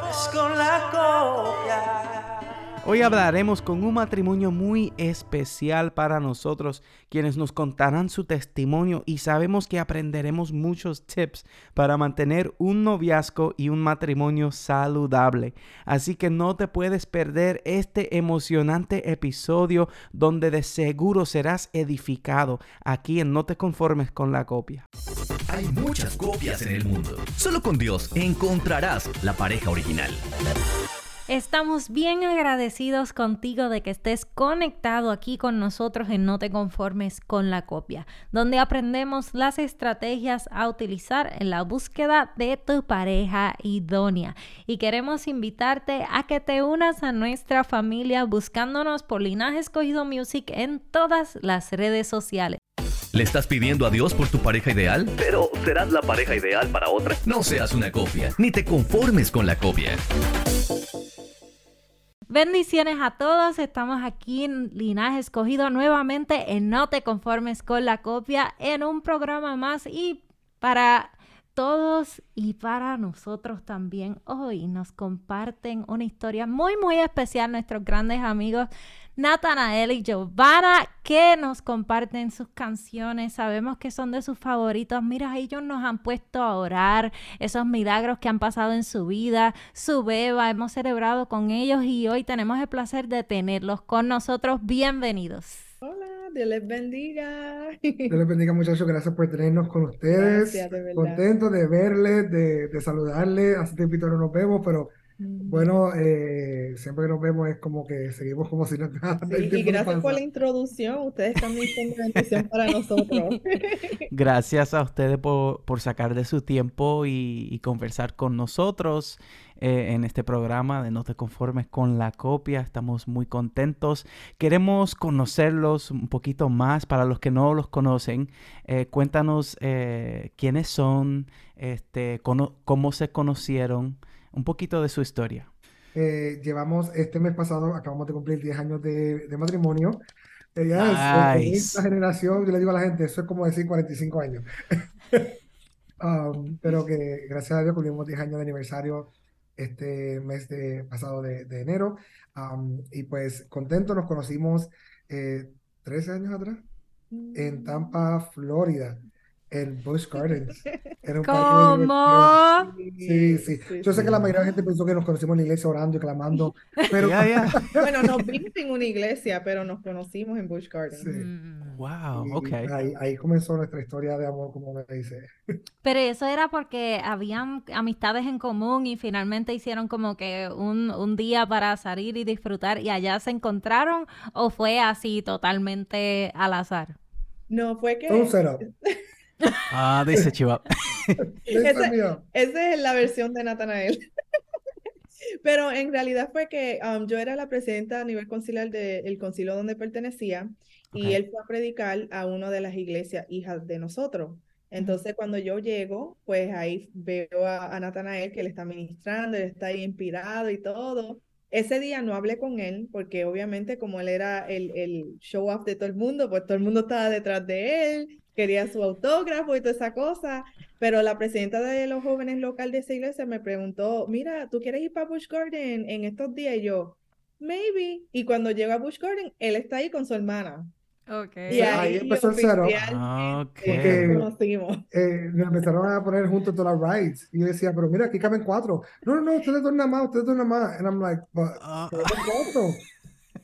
ofrezco la copia. Hoy hablaremos con un matrimonio muy especial para nosotros, quienes nos contarán su testimonio y sabemos que aprenderemos muchos tips para mantener un noviazgo y un matrimonio saludable. Así que no te puedes perder este emocionante episodio donde de seguro serás edificado aquí en No te conformes con la copia. Hay muchas copias en el mundo. Solo con Dios encontrarás la pareja original. Estamos bien agradecidos contigo de que estés conectado aquí con nosotros en No te conformes con la copia, donde aprendemos las estrategias a utilizar en la búsqueda de tu pareja idónea. Y queremos invitarte a que te unas a nuestra familia buscándonos por Linaje Escogido Music en todas las redes sociales. ¿Le estás pidiendo a Dios por tu pareja ideal? Pero serás la pareja ideal para otra. No seas una copia, ni te conformes con la copia. Bendiciones a todos, estamos aquí en Linaje Escogido nuevamente en No te conformes con la copia en un programa más y para todos y para nosotros también. Hoy nos comparten una historia muy muy especial nuestros grandes amigos Natanael y Giovanna que nos comparten sus canciones. Sabemos que son de sus favoritos. Mira, ellos nos han puesto a orar esos milagros que han pasado en su vida, su beba. Hemos celebrado con ellos y hoy tenemos el placer de tenerlos con nosotros. Bienvenidos. Hola, Dios les bendiga. Dios les bendiga, muchachos. Gracias por tenernos con ustedes. Gracias, de verdad. Contento de verles, de, de saludarles. Hace tiempo no nos vemos, pero. Bueno, eh, siempre que nos vemos es como que seguimos como si no nada. Sí, y gracias por la introducción. Ustedes también son de bendición para nosotros. Gracias a ustedes por, por sacar de su tiempo y, y conversar con nosotros eh, en este programa de No te conformes con la copia. Estamos muy contentos. Queremos conocerlos un poquito más para los que no los conocen. Eh, cuéntanos eh, quiénes son, este, cono- cómo se conocieron, un poquito de su historia. Eh, llevamos este mes pasado, acabamos de cumplir 10 años de, de matrimonio. Ella es Nice. esta generación, yo le digo a la gente, eso es como decir 45 años. Um, pero que gracias a Dios cumplimos 10 años de aniversario este mes de, pasado de, de enero. Um, y pues contentos, nos conocimos eh, 13 años atrás en Tampa, Florida, en Busch Gardens. Era un ¿Cómo? Sí, sí. Yo sé que la mayoría de la gente pensó que nos conocimos en la iglesia orando y clamando, pero. Bueno, nos vimos en una iglesia, pero nos conocimos en Busch Gardens. Sí. Mm. Wow, y ok. ahí, ahí comenzó nuestra historia de amor, como me dice. Pero eso era porque habían amistades en común y finalmente hicieron como que un, un día para salir y disfrutar y allá se encontraron o fue así totalmente al azar. No, fue que un. Ah, dice Chiva. Esa es la versión de Natanael. Pero en realidad fue que um, yo era la presidenta a nivel conciliar del concilio donde pertenecía y Ok. él fue a predicar a una de las iglesias hijas de nosotros. Entonces cuando yo llego, pues ahí veo a, a Natanael que él está ministrando, él está ahí inspirado y todo. Ese día no hablé con él porque obviamente como él era el, el show off de todo el mundo, pues todo el mundo estaba detrás de él, quería su autógrafo y toda esa cosa. Pero la presidenta de los jóvenes local de esa iglesia me preguntó, mira, ¿tú quieres ir para Busch Garden en estos días? Y yo, maybe. Y cuando llego a Busch Garden, él está ahí con su hermana. Ok. Y ahí ahí empezó el cero. Ah, oficialmente ok. nos conocimos. Eh, nos empezaron a poner juntos todas las rides. Y yo decía, pero mira, aquí caben cuatro. No, no, no, ustedes dos nada más, ustedes dos nada más. And I'm like, but, Ah, pero cuatro.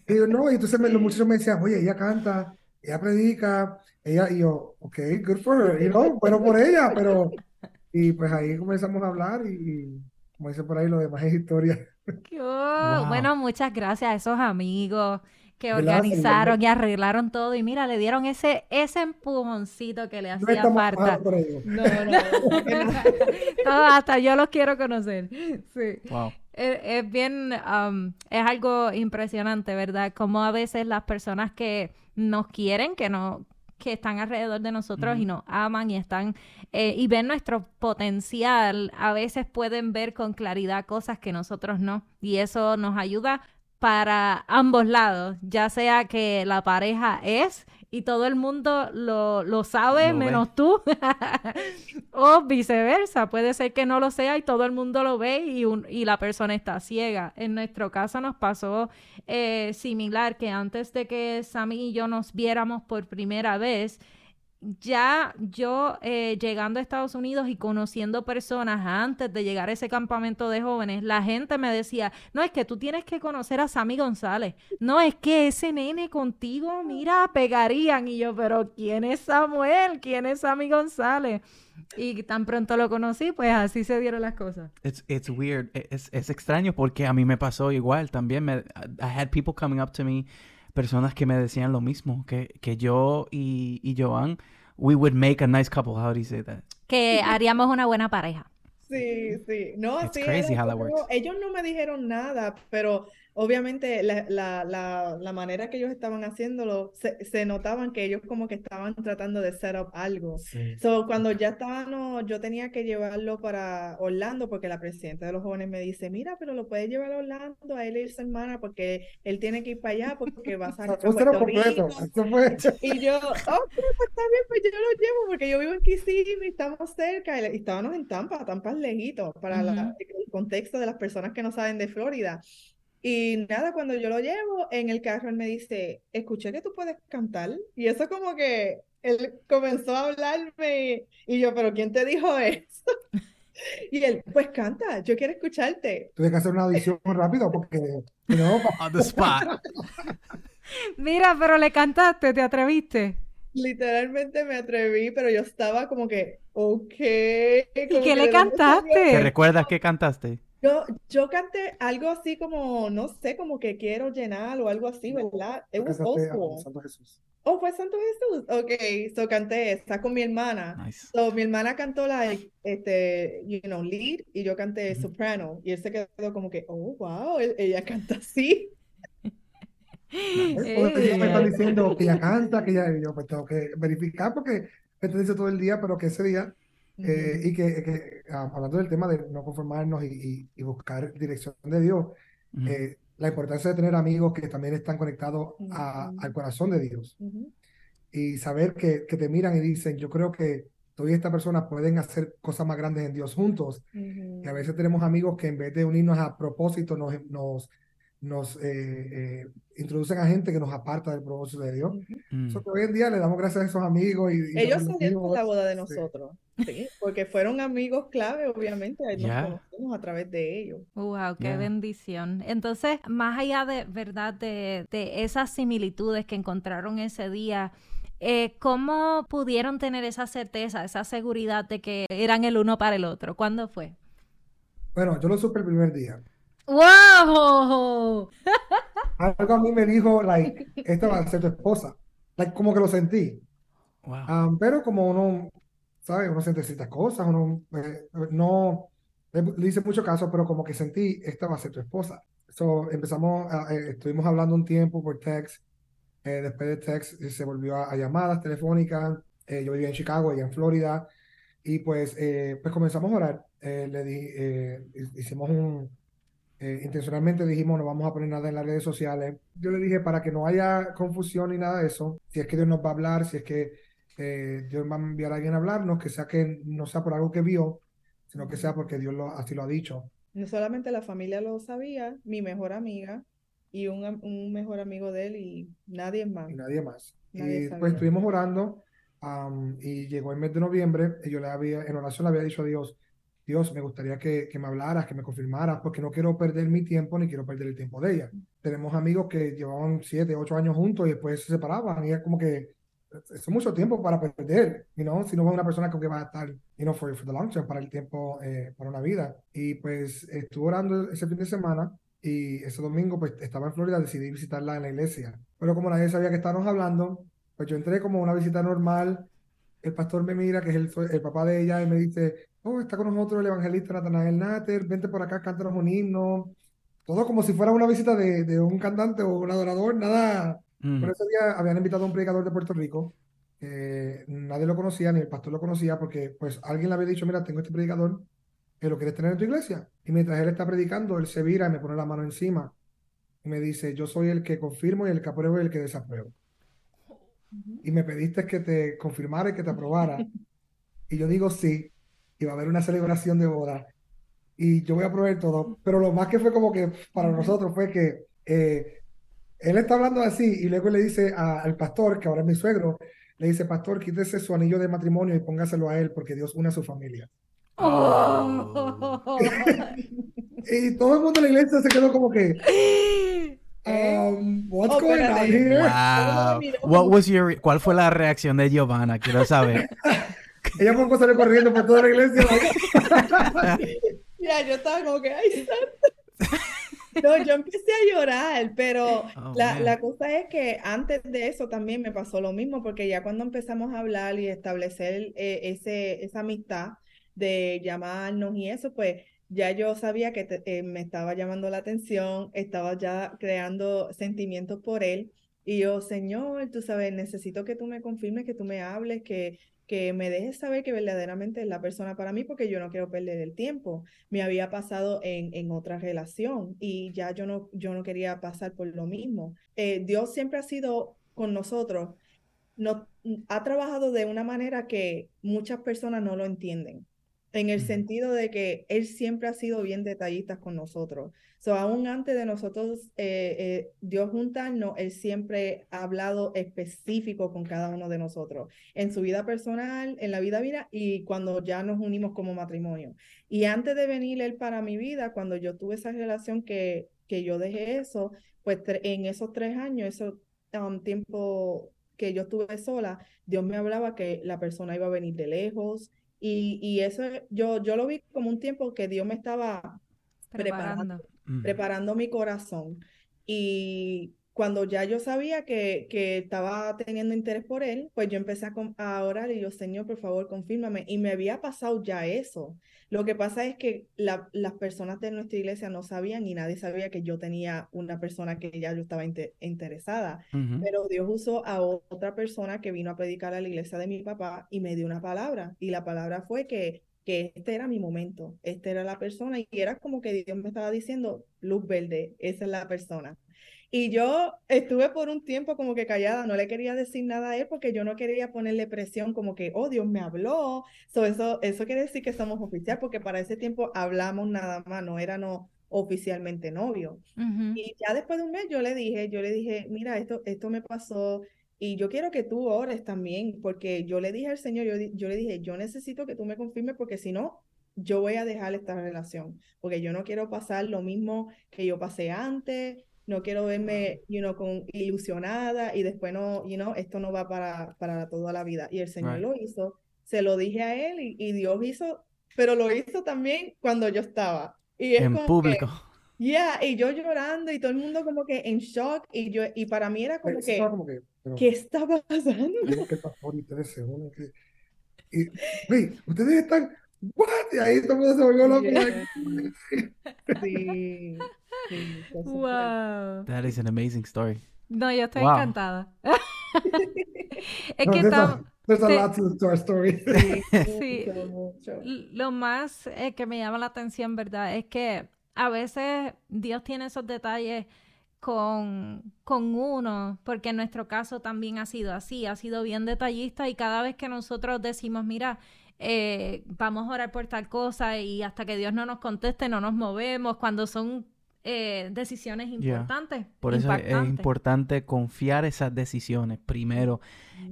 Y yo, no, y entonces me- los muchachos me decían, oye, ella canta, ella predica, ella, y yo, ok, good for her, you know, bueno por ella, pero, y pues ahí comenzamos a hablar y, y como dice por ahí, lo demás es historia. Qué- Bueno, muchas gracias a esos amigos que organizaron y arreglaron todo y mira, le dieron ese, ese empujoncito que le No hacía falta. No, no, no. Todo, hasta yo los quiero conocer. Sí. wow. Es, es bien, um, es algo impresionante, ¿verdad? Como a veces las personas que nos quieren, que no, que están alrededor de nosotros y nos aman y están eh, y ven nuestro potencial, a veces pueden ver con claridad cosas que nosotros no. Y eso nos ayuda para ambos lados, ya sea que la pareja es y todo el mundo lo, lo sabe ve. menos tú. o viceversa, puede ser que no lo sea y todo el mundo lo ve y, un- y la persona está ciega. En nuestro caso nos pasó eh, similar, que antes de que Sammy y yo nos viéramos por primera vez, ya yo eh, llegando a Estados Unidos y conociendo personas antes de llegar a ese campamento de jóvenes, la gente me decía, no es que tú tienes que conocer a Sammy González, no es que ese nene contigo, mira, pegarían. Y yo, pero ¿quién es Samuel? ¿Quién es Sammy González? Y tan pronto lo conocí, pues así se dieron las cosas. It's, weird. E- Es, es extraño porque a mí me pasó igual también. Me, I had people coming up to me, personas que me decían lo mismo, que, que yo y, y Joan, we would make a nice couple. How do you say that? Que haríamos una buena pareja. Sí, sí. No, It's sí, crazy era how that como- works. Ellos no me dijeron nada, pero obviamente la, la, la, la manera que ellos estaban haciéndolo, se, se notaban que ellos como que estaban tratando de set up algo. So, cuando ya estaban, yo tenía que llevarlo para Orlando porque la presidenta de los jóvenes me dice, mira, pero lo puedes llevar a Orlando, a él y su hermana, porque él tiene que ir para allá porque va a salir completo. Y yo, oh, pues está bien, pues yo lo llevo porque yo vivo en Kissimmee, estamos cerca y, estábamos en Tampa, Tampa es lejito para la- Ujú. el contexto de las personas que no saben de Florida. Y nada, cuando yo lo llevo en el carro, él me dice, escuché que tú puedes cantar. Y eso como que él comenzó a hablarme y yo, pero ¿quién te dijo eso? Y él, pues canta, yo quiero escucharte. Tuve que hacer una audición rápido porque no, On the spot. Mira, pero le cantaste, ¿te atreviste? Literalmente me atreví, pero yo estaba como que, ok. ¿Y qué que le salió ¿Te cantaste? recuerdas que cantaste? Yo, yo canté algo así como, no sé, como que quiero llenar o algo así, ¿verdad? School. Santo Jesús. Oh, fue Santo Jesús. Ok, so canté esa con mi hermana. Nice. So, mi hermana cantó la, este, you know, lead y yo canté soprano. Y él se quedó como que, oh, wow, él- ella canta así. Pues, ellos me están diciendo que ella canta, que ella, y yo pues tengo que verificar porque me te dice todo el día, pero que ese día, eh, y que, que, ah, hablando del tema de no conformarnos y, y- y buscar dirección de Dios, Ujú. eh, la importancia de tener amigos que también están conectados a- Ujú. al corazón de Dios y saber que, que te miran y dicen, yo creo que tú y esta persona pueden hacer cosas más grandes en Dios juntos. Y a veces tenemos amigos que en vez de unirnos a propósito, nos, nos, nos eh, eh, introducen a gente que nos aparta del propósito de Dios. Mm. So que hoy en día le damos gracias a esos amigos y, y Ellos salieron con la boda de nosotros, sí, porque fueron amigos clave, obviamente, nos conocimos a través de ellos. Wow, qué Yeah. bendición. Entonces, más allá de verdad de, de esas similitudes que encontraron ese día, eh, ¿cómo pudieron tener esa certeza, esa seguridad de que eran el uno para el otro? ¿Cuándo fue? Bueno, yo lo supe el primer día. ¡Wow! Algo a mí me dijo, like, esta va a ser tu esposa. Like, como que lo sentí. Wow. Um, pero como uno, ¿sabes? Uno siente ciertas cosas, uno eh, no le, le hice mucho caso, pero como que sentí, esta va a ser tu esposa. So, empezamos, a- eh, estuvimos hablando un tiempo por text. eh, después de text eh, se volvió a, a llamadas telefónicas. eh, yo vivía en Chicago, ella en Florida. Y pues, eh, pues comenzamos a orar. Eh, le di, eh, hi- hicimos un, eh, intencionalmente dijimos no vamos a poner nada en las redes sociales. Yo le dije para que no haya confusión ni nada de eso, si es que Dios nos va a hablar, si es que eh, Dios va a enviar a alguien a hablarnos, que sea que no sea por algo que vio, sino que sea porque Dios lo, así lo ha dicho. No solamente la familia lo sabía, mi mejor amiga y un, un mejor amigo de él y nadie más. y nadie más. Nadie y sabía. pues estuvimos orando y llegó el mes de noviembre y yo le había, en oración le había dicho a Dios, Dios, me gustaría que, que me hablaras, que me confirmaras, porque no quiero perder mi tiempo ni quiero perder el tiempo de ella. Tenemos amigos que llevaban siete, ocho años juntos y después se separaban y es como que es mucho tiempo para perder, you know, si no es una persona con que vas a estar, you know, for, for the long term, para el tiempo, eh, para una vida. Y pues estuve orando ese fin de semana y ese domingo pues estaba en Florida, decidí visitarla en la iglesia. Pero como nadie sabía que estábamos hablando, pues yo entré como una visita normal. El pastor me mira, que es el, el papá de ella, y me dice, oh, está con nosotros el evangelista Natanael Natter, vente por acá, cántanos un himno. Todo como si fuera una visita de, de un cantante o un adorador, nada. Mm. Por ese día habían invitado a un predicador de Puerto Rico. que nadie lo conocía, ni el pastor lo conocía, porque pues alguien le había dicho, mira, tengo este predicador, que lo quieres tener en tu iglesia. Y mientras él está predicando, él se vira y me pone la mano encima. Y me dice, yo soy el que confirmo y el que apruebo y el que desapruebo. y me pediste que te confirmara y que te aprobara. Y yo digo sí, y va a haber una celebración de boda. Y yo voy a proveer todo. Pero lo más que fue como que para nosotros fue que eh, él está hablando así y luego le dice al pastor, que ahora es mi suegro, le dice, pastor, quítese su anillo de matrimonio y póngaselo a él porque Dios une a su familia. Oh. y todo el mundo en la iglesia se quedó como que, um, what's Oh, going on here? Wow. What was your ¿Cuál fue la reacción de Giovanna? Quiero saber. Ella por salió corriendo por toda la iglesia. Ya, yo estaba como que, ay, santo. No, yo empecé a llorar, pero Oh, la, la cosa es que antes de eso también me pasó lo mismo, porque ya cuando empezamos a hablar y establecer eh, ese, esa amistad de llamarnos y eso, pues ya yo sabía que te- eh, me estaba llamando la atención, estaba ya creando sentimientos por él. Y yo, Señor, tú sabes, necesito que tú me confirmes, que tú me hables, que, que me dejes saber que verdaderamente es la persona para mí, porque yo no quiero perder el tiempo. Me había pasado en, en otra relación y ya yo no, yo no quería pasar por lo mismo. Eh, Dios siempre ha sido con nosotros, no, ha trabajado de una manera que muchas personas no lo entienden. En el sentido de que Él siempre ha sido bien detallista con nosotros. So, aún antes de nosotros, eh, eh, Dios juntarnos, Él siempre ha hablado específico con cada uno de nosotros, en su vida personal, en la vida vida y cuando ya nos unimos como matrimonio. Y antes de venir Él para mi vida, cuando yo tuve esa relación que, que yo dejé eso, pues en esos tres años, esos um, tiempo que yo estuve sola, Dios me hablaba que la persona iba a venir de lejos. Y, y eso yo, yo lo vi como un tiempo que Dios me estaba preparando Preparando. Mm. preparando mi corazón. Y cuando ya yo sabía que, que estaba teniendo interés por él, pues yo empecé a, a orar y yo, Señor, por favor, confírmame. Y me había pasado ya eso. Lo que pasa es que la- las personas de nuestra iglesia no sabían y nadie sabía que yo tenía una persona que ya yo estaba inte- interesada. Pero Dios usó a otra persona que vino a predicar a la iglesia de mi papá y me dio una palabra. Y la palabra fue que, que este era mi momento, esta era la persona. Y era como que Dios me estaba diciendo, luz verde, esa es la persona. Y yo estuve por un tiempo como que callada, no le quería decir nada a él porque yo no quería ponerle presión como que, oh, Dios me habló. So, eso, eso quiere decir que somos oficial porque para ese tiempo hablamos nada más, no éramos oficialmente novios. Ujú. Y ya después de un mes yo le dije, yo le dije, mira, esto, esto me pasó y yo quiero que tú ores también, porque yo le dije al Señor, yo, yo le dije, yo necesito que tú me confirmes porque si no, yo voy a dejar esta relación, porque yo no quiero pasar lo mismo que yo pasé antes, no quiero verme, you know, con ilusionada y después no, you know, esto no va para, para toda la vida. Y el Señor Right. lo hizo, se lo dije a él y, y Dios hizo, pero lo hizo también cuando yo estaba. Y es En como que- público. Yeah, y yo llorando y todo el mundo como que en shock y yo y para mí era como que estaba como que, pero, ¿qué está pasando? ¿cómo que el pastor y ustedes se unen? que- Y, "Güey, ustedes están, ¿what? Y ahí todo el mundo se volvió loco. Yeah. Sí, sí. Wow. That is an amazing story. No, yo estoy Wow. encantada. es No, que there's a- estamos, there's a lot to, to our story. Sí. Mucho. lo más eh, que me llama la atención, ¿verdad? Es que a veces Dios tiene esos detalles con, con uno, porque en nuestro caso también ha sido así, ha sido bien detallista y cada vez que nosotros decimos, mira, eh, vamos a orar por tal cosa y hasta que Dios no nos conteste no nos movemos, cuando son eh, decisiones Yeah. importantes, Por eso es importante confiar esas decisiones primero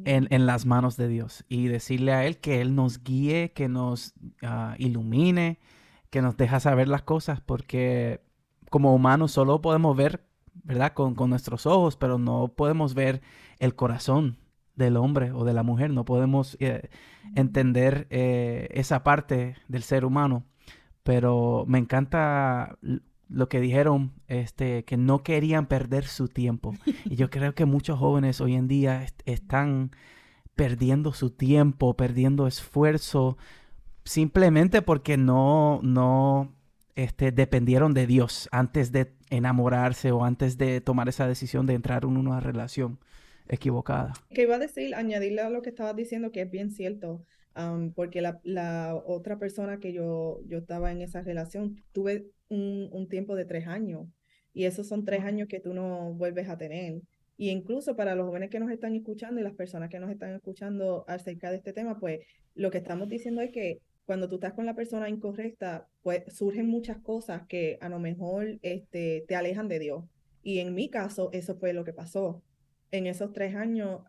en, en las manos de Dios y decirle a Él que Él nos guíe, que nos ah, ilumine, que nos deja saber las cosas, porque como humanos solo podemos ver, ¿verdad? Con, con nuestros ojos, pero no podemos ver el corazón del hombre o de la mujer, no podemos eh, entender eh, esa parte del ser humano. Pero me encanta lo que dijeron, este, que no querían perder su tiempo. Y yo creo que muchos jóvenes hoy en día est- están perdiendo su tiempo, perdiendo esfuerzo, simplemente porque no, no este, dependieron de Dios antes de enamorarse o antes de tomar esa decisión de entrar en una relación equivocada. Que iba a decir, añadirle a lo que estabas diciendo, que es bien cierto, am, porque la, la otra persona que yo, yo estaba en esa relación, tuve un, un tiempo de tres años, y esos son tres años que tú no vuelves a tener. Y incluso para los jóvenes que nos están escuchando y las personas que nos están escuchando acerca de este tema, pues lo que estamos diciendo es que cuando tú estás con la persona incorrecta, pues surgen muchas cosas que a lo mejor este, te alejan de Dios. Y en mi caso, eso fue lo que pasó en esos tres años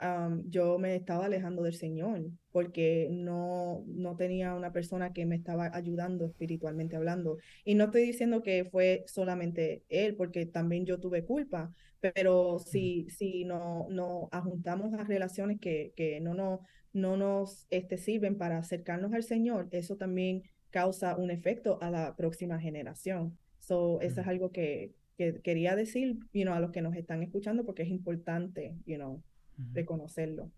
yo me estaba alejando del Señor porque no, no tenía una persona que me estaba ayudando espiritualmente hablando. Y no estoy diciendo que fue solamente él, porque también yo tuve culpa, pero si, si no, no ajuntamos a relaciones que, que no, no, no nos este, sirven para acercarnos al Señor, eso también causa un efecto a la próxima generación. So, eso es algo que, que quería decir you know, a los que nos están escuchando porque es importante you know, reconocerlo.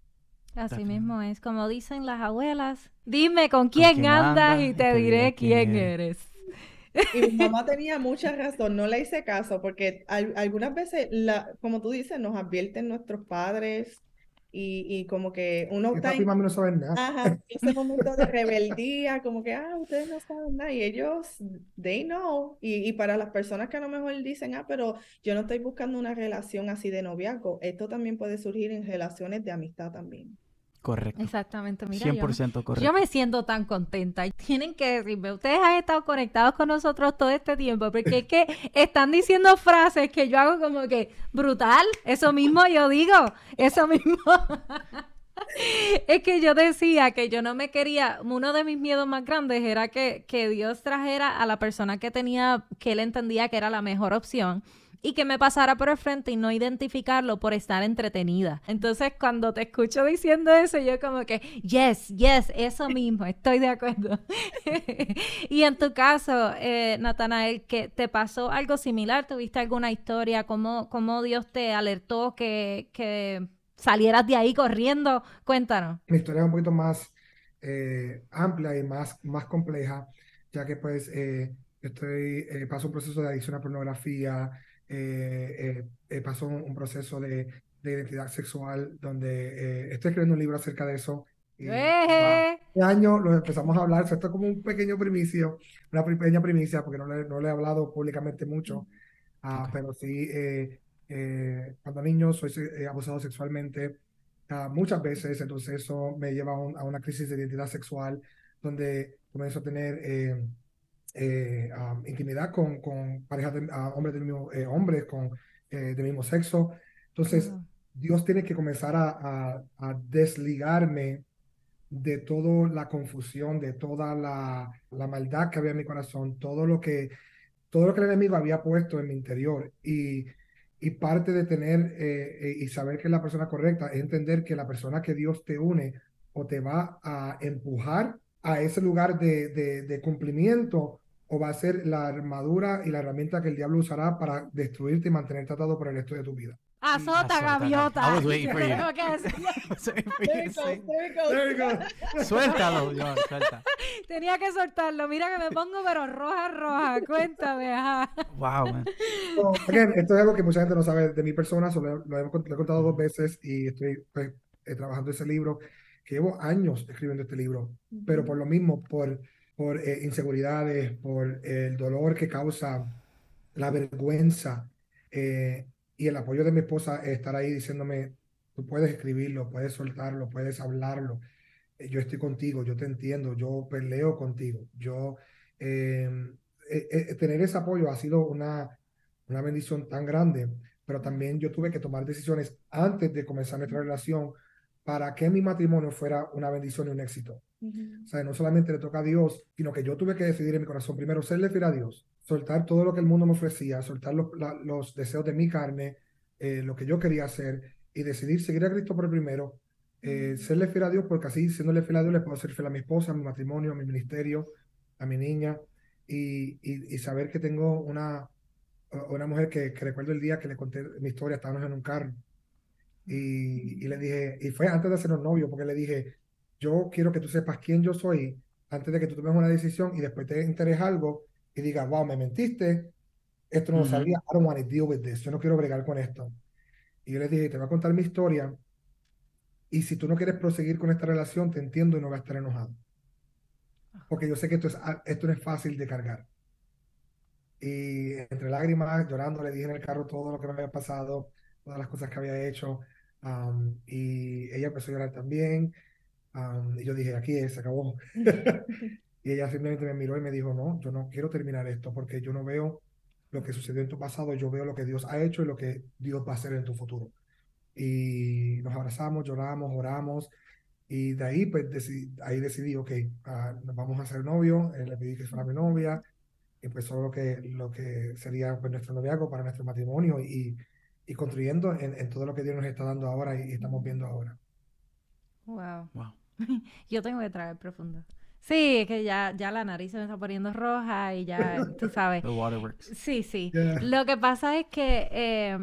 Así mismo es, como dicen las abuelas, dime con quién, andas, y te, diré quién, eres. Y mi mamá tenía mucha razón, no le hice caso, porque algunas veces, la, como tú dices, nos advierten nuestros padres, y, y como que uno está en no saben nada. Ajá, ese momento de rebeldía, como que, ah, ustedes no saben nada, y ellos, they know, y, y para las personas que a lo mejor dicen, ah, pero yo no estoy buscando una relación así de noviazgo, esto también puede surgir en relaciones de amistad también. Correcto. Exactamente, mira. 100% yo, correcto. Yo me siento tan contenta. Tienen que decirme, ustedes han estado conectados con nosotros todo este tiempo, porque es que están diciendo frases que yo hago como que brutal. Eso mismo yo digo, eso mismo. es que yo decía que yo no me quería, uno de mis miedos más grandes era que, que Dios trajera a la persona que tenía, que él entendía que era la mejor opción y que me pasara por el frente y no identificarlo por estar entretenida. Entonces, cuando te escucho diciendo eso, yo como que, yes, yes, eso mismo, estoy de acuerdo. y en tu caso, eh, Natanael, ¿que ¿te pasó algo similar? ¿Tuviste alguna historia? ¿Cómo, cómo Dios te alertó que, que salieras de ahí corriendo? Cuéntanos. Mi historia es un poquito más eh, amplia y más, más compleja, ya que pues eh, estoy, eh, paso un proceso de adicción a pornografía, eh, eh, eh, pasó un, proceso de, de, identidad sexual donde estoy escribiendo un libro acerca de eso. Y, este año lo empezamos a hablar, esto es como un pequeño primicio, una pequeña primicia, porque no le, no le he hablado públicamente mucho, ah, pero sí, cuando niño soy abusado sexualmente ah, muchas veces, entonces eso me lleva a, a, una crisis de identidad sexual, donde comienzo a tener eh, intimidad con, con parejas de hombres del mismo, eh, hombres con, eh, del mismo sexo. Entonces, Dios tiene que comenzar a, a, desligarme de toda la confusión, de toda la, la, maldad que había en mi corazón, todo lo que, todo lo que el enemigo había puesto en mi interior. Y, y parte de tener y saber que es la persona correcta es entender que la persona que Dios te une o te va a empujar a ese lugar de, de, de cumplimiento o va a ser la armadura y la herramienta que el diablo usará para destruirte y mantenerte atado por el resto de tu vida. Azota, gaviota. I was waiting for you. Suéltalo, John, suelta. Tenía que soltarlo. Mira que me pongo pero roja, roja. Cuéntame, ajá. Wow, man. esto es algo que mucha gente no sabe de mi persona, solo lo, he, contado dos veces y estoy pues, eh, trabajando ese libro, que llevo años escribiendo este libro, pero por lo mismo, por por eh, inseguridades, por el dolor que causa la vergüenza eh, y el apoyo de mi esposa, estar ahí diciéndome, tú puedes escribirlo, puedes soltarlo, puedes hablarlo, eh, yo estoy contigo, yo te entiendo, yo peleo contigo, yo... tener ese apoyo ha sido una, una bendición tan grande, pero también yo tuve que tomar decisiones antes de comenzar nuestra relación para que mi matrimonio fuera una bendición y un éxito. O sea, no solamente le toca a Dios, sino que yo tuve que decidir en mi corazón primero serle fiel a Dios, soltar todo lo que el mundo me ofrecía, soltar los, los deseos de mi carne, eh, lo que yo quería hacer y decidir seguir a Cristo por el primero, eh, serle fiel a Dios, porque así, siéndole fiel a Dios, le puedo ser fiel a mi esposa, a mi matrimonio, a mi ministerio, a mi niña y, y, saber que tengo una, una mujer que, que, recuerdo el día que le conté mi historia, estábamos en un carro y, y le dije, y fue antes de hacernos novios, porque le dije, yo quiero que tú sepas quién yo soy antes de que tú tomes una decisión y después te enteres algo y digas, wow, me mentiste, esto no lo sabía, I don't want to deal with this, yo no quiero bregar con esto. Y yo le dije, te voy a contar mi historia y si tú no quieres proseguir con esta relación, te entiendo y no voy a estar enojado. Porque yo sé que esto, es, esto no es fácil de cargar. Y entre lágrimas, llorando, le dije en el carro todo lo que me había pasado. todas las cosas que había hecho. am, y ella empezó a llorar también. Am, y yo dije, aquí es, se acabó. Y ella simplemente me miró y me dijo, no, yo no quiero terminar esto porque yo no veo lo que sucedió en tu pasado, yo veo lo que Dios ha hecho y lo que Dios va a hacer en tu futuro. Y nos abrazamos, lloramos, oramos. Y de ahí, pues, decidí, ahí decidí, ok, nos vamos a hacer novio. eh, le pedí que fuera mi novia. Empezó lo que, lo que sería pues, nuestro noviazgo para nuestro matrimonio y, y construyendo en, en todo lo que Dios nos está dando ahora y, y estamos viendo ahora. Wow. Wow. Yo tengo que traer profundo. Sí, es que ya, ya la nariz se me está poniendo roja y ya, tú sabes. The waterworks. Sí, sí. Yeah. Lo que pasa es que eh,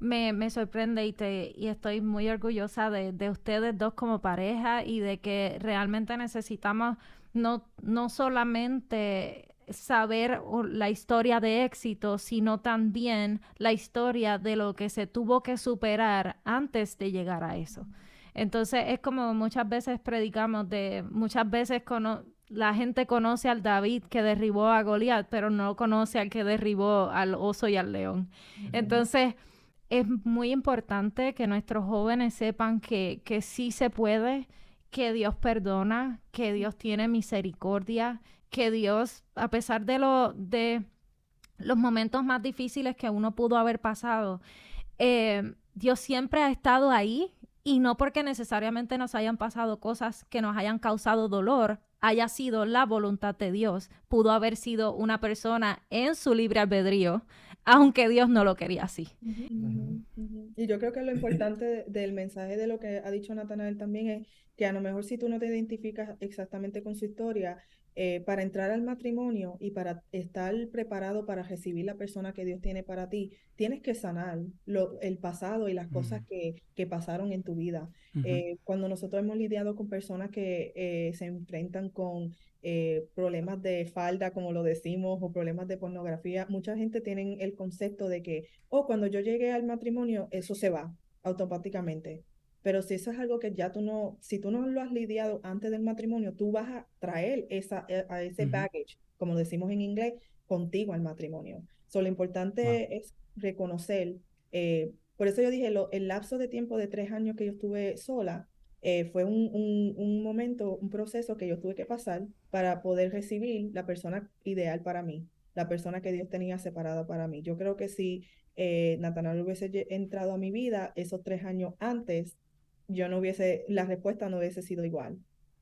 me, me sorprende y, te, y estoy muy orgullosa de, de ustedes dos como pareja y de que realmente necesitamos no, no solamente saber la historia de éxito, sino también la historia de lo que se tuvo que superar antes de llegar a eso. Entonces es como muchas veces predicamos de, muchas veces cono- la gente conoce al David que derribó a Goliat, pero no conoce al que derribó al oso y al león. Entonces es muy importante que nuestros jóvenes sepan que, que sí se puede, que Dios perdona, que Dios tiene misericordia, que Dios, a pesar de, lo, de los momentos más difíciles que uno pudo haber pasado, eh, Dios siempre ha estado ahí y no porque necesariamente nos hayan pasado cosas que nos hayan causado dolor, haya sido la voluntad de Dios. Pudo haber sido una persona en su libre albedrío, aunque Dios no lo quería así. Y yo creo que lo importante de- del mensaje de lo que ha dicho Natanael también es que a lo mejor si tú no te identificas exactamente con su historia, eh, para entrar al matrimonio y para estar preparado para recibir la persona que Dios tiene para ti, tienes que sanar lo, el pasado y las cosas Ujú. que, que pasaron en tu vida. Eh, cuando nosotros hemos lidiado con personas que eh, se enfrentan con problemas de falda, como lo decimos, o problemas de pornografía, mucha gente tiene el concepto de que, oh, cuando yo llegue al matrimonio, eso se va automáticamente. Pero si eso es algo que ya tú no, si tú no lo has lidiado antes del matrimonio, tú vas a traer esa, eh, a ese Ujú. baggage, como decimos en inglés, contigo al matrimonio. So, lo importante es reconocer, eh, por eso yo dije, lo- el lapso de tiempo de tres años que yo estuve sola, eh, fue un, un, un momento, un proceso que yo tuve que pasar para poder recibir la persona ideal para mí, la persona que Dios tenía separada para mí. Yo creo que si eh, Natanael hubiese entrado a mi vida esos tres años antes, yo no hubiese, la respuesta no hubiese sido igual.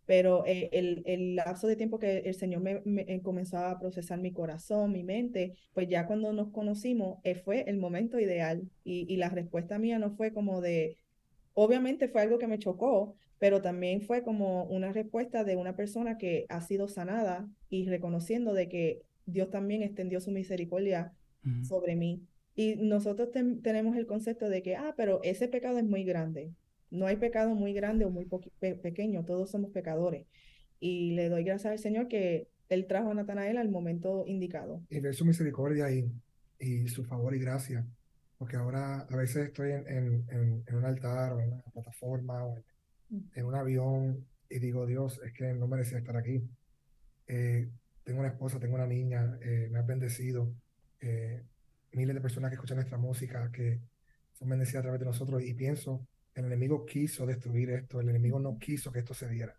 Pero eh, el, el lapso de tiempo que el Señor me, me- eh, comenzó a procesar mi corazón, mi mente, pues ya cuando nos conocimos, eh, fue el momento ideal. Y, y la respuesta mía no fue como de, obviamente fue algo que me chocó, pero también fue como una respuesta de una persona que ha sido sanada y reconociendo de que Dios también extendió su misericordia sobre mí. Y nosotros ten- tenemos el concepto de que, ah, pero ese pecado es muy grande. No hay pecado muy grande o muy pe- pequeño, todos somos pecadores. Y le doy gracias al Señor que Él trajo a Natanael al momento indicado. y ver su misericordia y, y su favor y gracia. Porque ahora a veces estoy en, en, en- en un altar o en una plataforma o en, en un avión y digo, Dios, es que no merecía estar aquí. Eh, tengo una esposa, tengo una niña, eh, me has bendecido. eh, miles de personas que escuchan nuestra música, que son bendecidas a través de nosotros y pienso, el enemigo quiso destruir esto, el enemigo no quiso que esto se diera.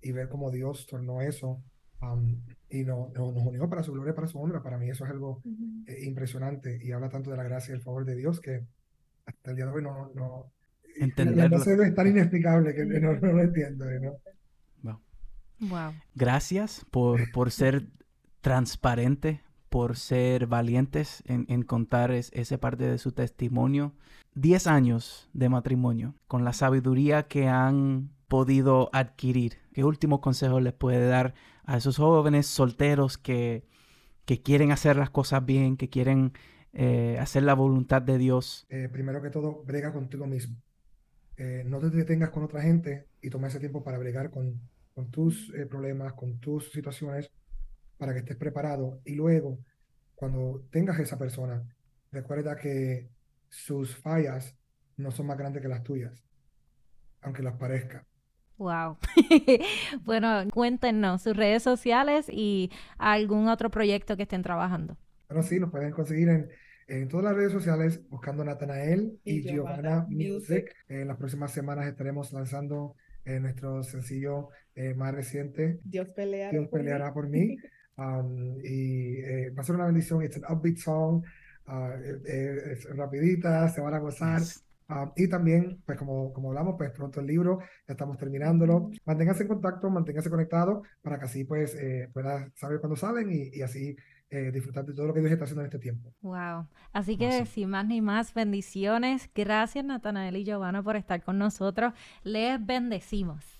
Y ver cómo Dios tornó eso am, y no, no- nos unió para su gloria, para su honra. Para mí eso es algo eh, impresionante y habla tanto de la gracia y el favor de Dios que hasta el día de hoy no, no, Entenderlo. no sé, es tan inexplicable que no, no lo entiendo. ¿no? Wow. Wow. Gracias por, por ser transparente, por ser valientes en, en contar es- esa parte de su testimonio. Diez años de matrimonio, con la sabiduría que han podido adquirir. ¿Qué último consejo les puede dar a esos jóvenes solteros que, que quieren hacer las cosas bien, que quieren eh, hacer la voluntad de Dios? Eh, primero que todo, brega contigo mismo. Eh, no te detengas con otra gente y toma ese tiempo para bregar con, tus problemas, con tus situaciones, para que estés preparado. Y luego, cuando tengas esa persona, recuerda que sus fallas no son más grandes que las tuyas, aunque las parezcan. Wow. bueno, cuéntenos sus redes sociales y algún otro proyecto que estén trabajando. Bueno, sí, nos pueden conseguir en, en todas las redes sociales buscando Natanael y, Y Giovanna Giovanna Music. Music. En las próximas semanas estaremos lanzando eh, nuestro sencillo eh, más reciente, Dios peleará. Dios por mí. peleará por mí. Um, y eh, va a ser una bendición. It's an upbeat song. uh, es rapidita, se van a gozar. Yes. Y también, pues como, como hablamos, pues pronto el libro, ya estamos terminándolo. Manténganse en contacto, manténganse conectados para que así pues eh, puedas saber cuándo salen y, y así eh, disfrutar de todo lo que Dios está haciendo en este tiempo. Wow. Así que sin más ni más, bendiciones. Gracias, Natanael y Giovanna, por estar con nosotros. Les bendecimos.